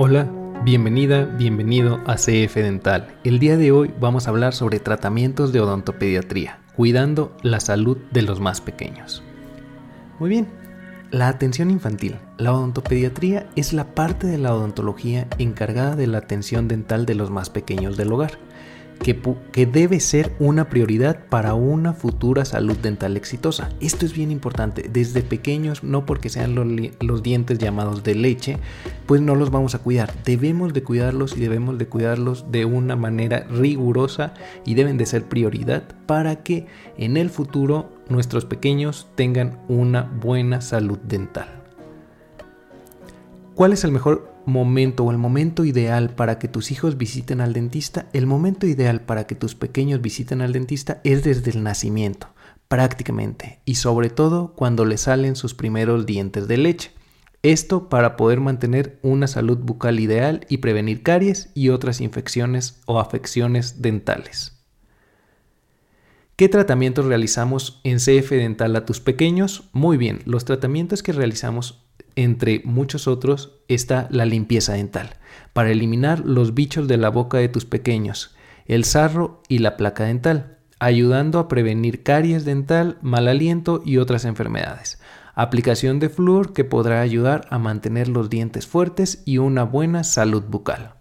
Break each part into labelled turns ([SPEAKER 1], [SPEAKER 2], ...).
[SPEAKER 1] Hola, bienvenida, bienvenido a CF Dental. El día de hoy vamos a hablar sobre tratamientos de odontopediatría, cuidando la salud de los más pequeños. Muy bien, la atención infantil. La odontopediatría es la parte de la odontología encargada de la atención dental de los más pequeños del hogar que, debe ser una prioridad para una futura salud dental exitosa. Esto es bien importante. Desde pequeños, no porque sean los, dientes llamados de leche, pues no los vamos a cuidar. Debemos de cuidarlos y debemos de cuidarlos de una manera rigurosa y deben de ser prioridad para que en el futuro nuestros pequeños tengan una buena salud dental. ¿Cuál es el mejor momento o el momento ideal para que tus hijos visiten al dentista, el momento ideal para que tus pequeños visiten al dentista es desde el nacimiento, prácticamente, y sobre todo cuando le salen sus primeros dientes de leche. Esto para poder mantener una salud bucal ideal y prevenir caries y otras infecciones o afecciones dentales. ¿Qué tratamientos realizamos en CF Dental a tus pequeños? Muy bien, los tratamientos que realizamos entre muchos otros, está la limpieza dental, para eliminar los bichos de la boca de tus pequeños, el sarro y la placa dental, ayudando a prevenir caries dental, mal aliento y otras enfermedades. Aplicación de flúor que podrá ayudar a mantener los dientes fuertes y una buena salud bucal.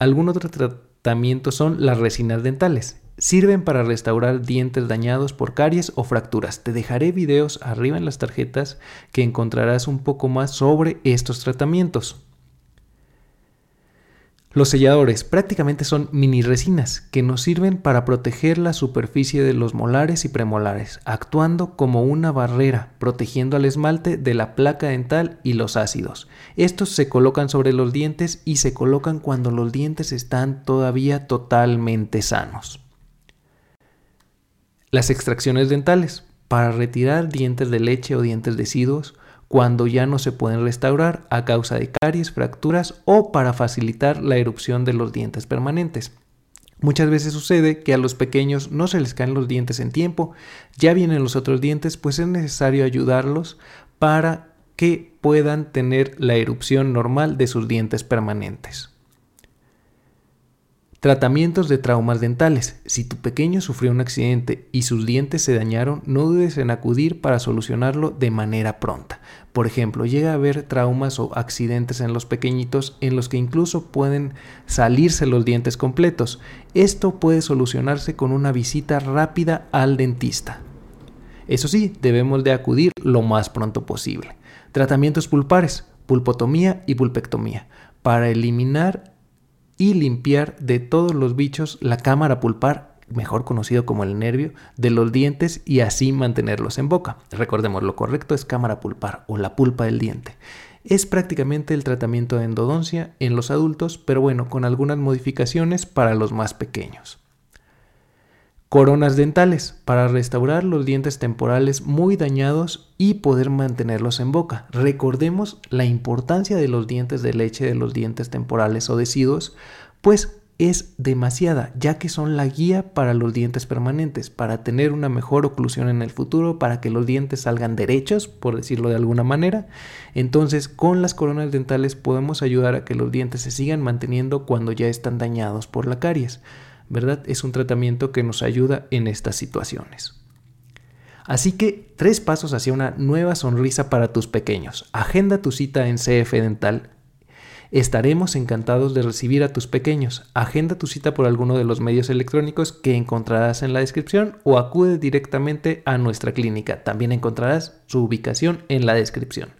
[SPEAKER 1] Algún otro tratamiento son las resinas dentales. Sirven para restaurar dientes dañados por caries o fracturas. Te dejaré videos arriba en las tarjetas que encontrarás un poco más sobre estos tratamientos. Los selladores prácticamente son mini resinas que nos sirven para proteger la superficie de los molares y premolares, actuando como una barrera, protegiendo al esmalte de la placa dental y los ácidos. Estos se colocan sobre los dientes y se colocan cuando los dientes están todavía totalmente sanos. Las extracciones dentales, para retirar dientes de leche o dientes deciduos cuando ya no se pueden restaurar a causa de caries, fracturas o para facilitar la erupción de los dientes permanentes. Muchas veces sucede que a los pequeños no se les caen los dientes en tiempo, ya vienen los otros dientes, pues es necesario ayudarlos para que puedan tener la erupción normal de sus dientes permanentes. Tratamientos de traumas dentales. Si tu pequeño sufrió un accidente y sus dientes se dañaron, no dudes en acudir para solucionarlo de manera pronta. Por ejemplo, llega a haber traumas o accidentes en los pequeñitos en los que incluso pueden salirse los dientes completos. Esto puede solucionarse con una visita rápida al dentista. Eso sí, debemos de acudir lo más pronto posible. Tratamientos pulpares, pulpotomía y pulpectomía, para eliminar y limpiar de todos los bichos la cámara pulpar, mejor conocido como el nervio, de los dientes y así mantenerlos en boca. Recordemos, lo correcto es cámara pulpar o la pulpa del diente. Es prácticamente el tratamiento de endodoncia en los adultos, pero bueno, con algunas modificaciones para los más pequeños. Coronas dentales para restaurar los dientes temporales muy dañados y poder mantenerlos en boca. Recordemos la importancia de los dientes de leche de los dientes temporales o deciduos, pues es demasiada, ya que son la guía para los dientes permanentes, para tener una mejor oclusión en el futuro, para que los dientes salgan derechos, por decirlo de alguna manera. Entonces, con las coronas dentales podemos ayudar a que los dientes se sigan manteniendo cuando ya están dañados por la caries. ¿Verdad? Es un tratamiento que nos ayuda en estas situaciones. Así que tres pasos hacia una nueva sonrisa para tus pequeños. Agenda tu cita en CF Dental. Estaremos encantados de recibir a tus pequeños. Agenda tu cita por alguno de los medios electrónicos que encontrarás en la descripción o acude directamente a nuestra clínica. También encontrarás su ubicación en la descripción.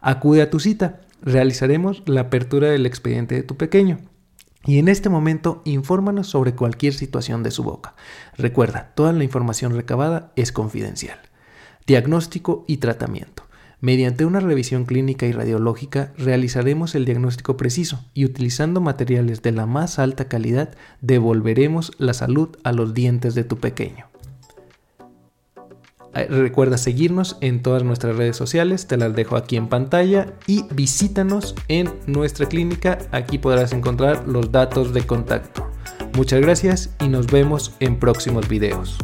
[SPEAKER 1] Acude a tu cita. Realizaremos la apertura del expediente de tu pequeño. Y en este momento, infórmanos sobre cualquier situación de su boca. Recuerda, toda la información recabada es confidencial. Diagnóstico y tratamiento. Mediante una revisión clínica y radiológica realizaremos el diagnóstico preciso y utilizando materiales de la más alta calidad devolveremos la salud a los dientes de tu pequeño. Recuerda seguirnos en todas nuestras redes sociales, te las dejo aquí en pantalla y visítanos en nuestra clínica, aquí podrás encontrar los datos de contacto. Muchas gracias y nos vemos en próximos videos.